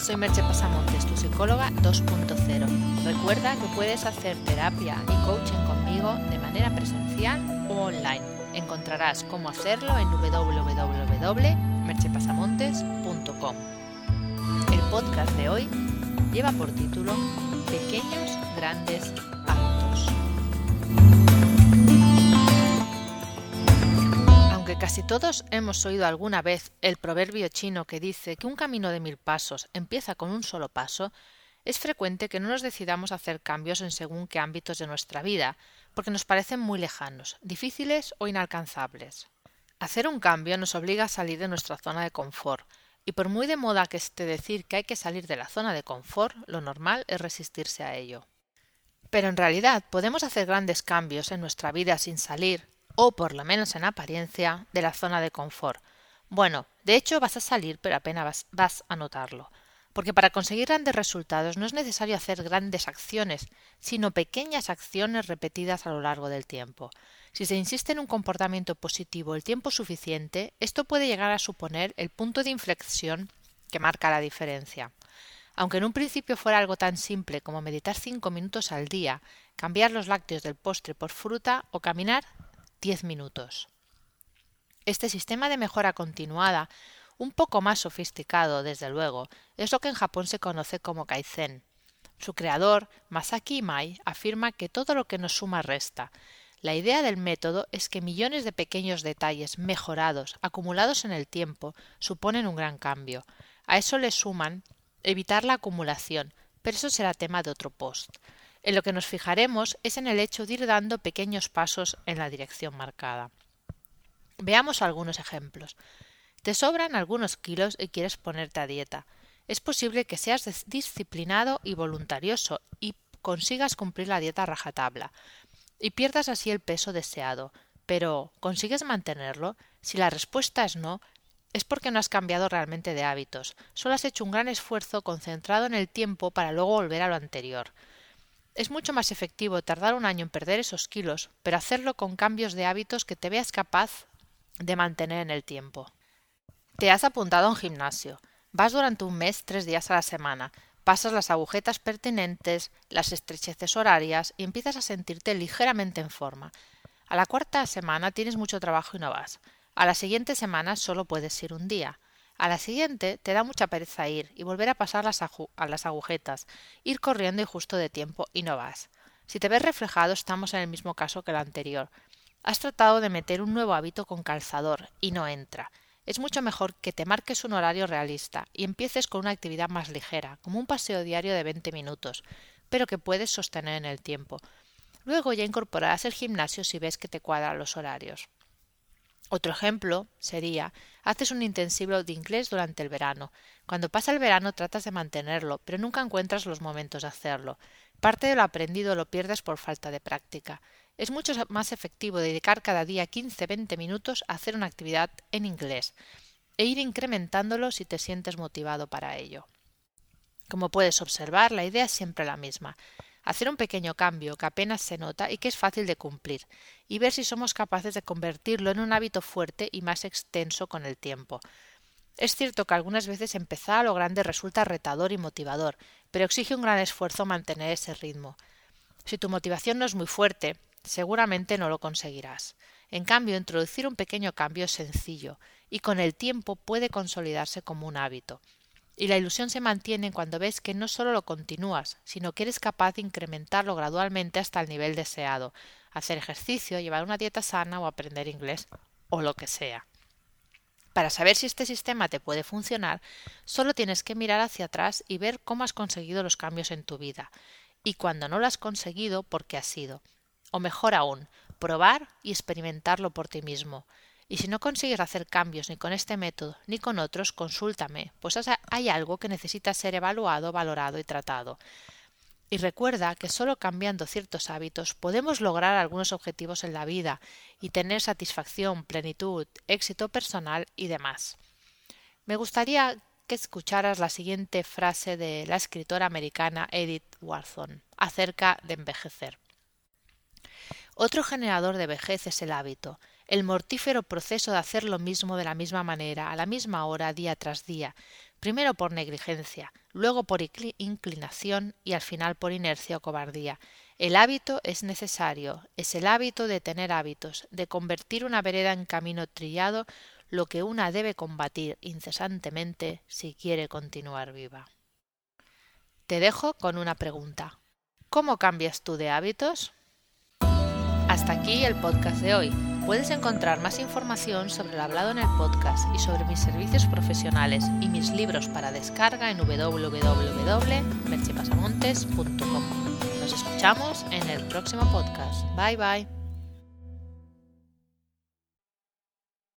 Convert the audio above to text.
soy Merche Pasamontes, tu psicóloga 2.0. Recuerda que puedes hacer terapia y coaching conmigo de manera presencial o online. Encontrarás cómo hacerlo en www.merchepasamontes.com. El podcast de hoy lleva por título Pequeños Grandes. Casi todos hemos oído alguna vez el proverbio chino que dice que un camino de mil pasos empieza con un solo paso, es frecuente que no nos decidamos a hacer cambios en según qué ámbitos de nuestra vida, porque nos parecen muy lejanos, difíciles o inalcanzables. Hacer un cambio nos obliga a salir de nuestra zona de confort, y por muy de moda que esté decir que hay que salir de la zona de confort, lo normal es resistirse a ello. Pero en realidad podemos hacer grandes cambios en nuestra vida sin salir, o por lo menos en apariencia, de la zona de confort. Bueno, de hecho vas a salir, pero apenas vas, a notarlo. Porque para conseguir grandes resultados no es necesario hacer grandes acciones, sino pequeñas acciones repetidas a lo largo del tiempo. Si se insiste en un comportamiento positivo el tiempo suficiente, esto puede llegar a suponer el punto de inflexión que marca la diferencia. Aunque en un principio fuera algo tan simple como meditar cinco minutos al día, cambiar los lácteos del postre por fruta o caminar 10 minutos. Este sistema de mejora continuada, un poco más sofisticado, desde luego, es lo que en Japón se conoce como Kaizen. Su creador, Masaki Imai, afirma que todo lo que nos suma resta. La idea del método es que millones de pequeños detalles mejorados, acumulados en el tiempo, suponen un gran cambio. A eso le suman evitar la acumulación, pero eso será tema de otro post. En lo que nos fijaremos es en el hecho de ir dando pequeños pasos en la dirección marcada. Veamos algunos ejemplos. Te sobran algunos kilos y quieres ponerte a dieta. Es posible que seas disciplinado y voluntarioso y consigas cumplir la dieta rajatabla y pierdas así el peso deseado. Pero ¿consigues mantenerlo? Si la respuesta es no, es porque no has cambiado realmente de hábitos, solo has hecho un gran esfuerzo concentrado en el tiempo para luego volver a lo anterior. Es mucho más efectivo tardar un año en perder esos kilos, pero hacerlo con cambios de hábitos que te veas capaz de mantener en el tiempo. Te has apuntado a un gimnasio. Vas durante un mes tres días a la semana, pasas las agujetas pertinentes, las estrecheces horarias y empiezas a sentirte ligeramente en forma. A la cuarta semana tienes mucho trabajo y no vas. A la siguiente semana solo puedes ir un día. A la siguiente te da mucha pereza ir y volver a pasar las a las agujetas, ir corriendo y justo de tiempo y no vas. Si te ves reflejado estamos en el mismo caso que el anterior. Has tratado de meter un nuevo hábito con calzador y no entra. Es mucho mejor que te marques un horario realista y empieces con una actividad más ligera, como un paseo diario de 20 minutos, pero que puedes sostener en el tiempo. Luego ya incorporarás el gimnasio si ves que te cuadran los horarios. Otro ejemplo sería haces un intensivo de inglés durante el verano. Cuando pasa el verano tratas de mantenerlo, pero nunca encuentras los momentos de hacerlo. Parte de lo aprendido lo pierdes por falta de práctica. Es mucho más efectivo dedicar cada día 15-20 minutos a hacer una actividad en inglés e ir incrementándolo si te sientes motivado para ello. Como puedes observar, la idea es siempre la misma hacer un pequeño cambio que apenas se nota y que es fácil de cumplir, y ver si somos capaces de convertirlo en un hábito fuerte y más extenso con el tiempo. Es cierto que algunas veces empezar a lo grande resulta retador y motivador, pero exige un gran esfuerzo mantener ese ritmo. Si tu motivación no es muy fuerte, seguramente no lo conseguirás. En cambio, introducir un pequeño cambio es sencillo, y con el tiempo puede consolidarse como un hábito. Y la ilusión se mantiene cuando ves que no solo lo continúas, sino que eres capaz de incrementarlo gradualmente hasta el nivel deseado, hacer ejercicio, llevar una dieta sana o aprender inglés, o lo que sea. Para saber si este sistema te puede funcionar, solo tienes que mirar hacia atrás y ver cómo has conseguido los cambios en tu vida, y cuando no lo has conseguido, por qué ha sido. O mejor aún, probar y experimentarlo por ti mismo, y si no consigues hacer cambios ni con este método ni con otros, consúltame, pues hay algo que necesita ser evaluado, valorado y tratado. Y recuerda que solo cambiando ciertos hábitos podemos lograr algunos objetivos en la vida y tener satisfacción, plenitud, éxito personal y demás. Me gustaría que escucharas la siguiente frase de la escritora americana Edith Wharton acerca de envejecer. Otro generador de vejez es el hábito, el mortífero proceso de hacer lo mismo de la misma manera, a la misma hora, día tras día. primero por negligencia, luego por inclinación y al final por inercia o cobardía. El hábito es necesario, es el hábito de tener hábitos, de convertir una vereda en camino trillado, lo que una debe combatir incesantemente si quiere continuar viva. Te dejo con una pregunta. ¿Cómo cambias tú de hábitos? Hasta aquí el podcast de hoy. Puedes encontrar más información sobre el hablado en el podcast y sobre mis servicios profesionales y mis libros para descarga en www.merchepasamontes.com. Nos escuchamos en el próximo podcast. Bye bye.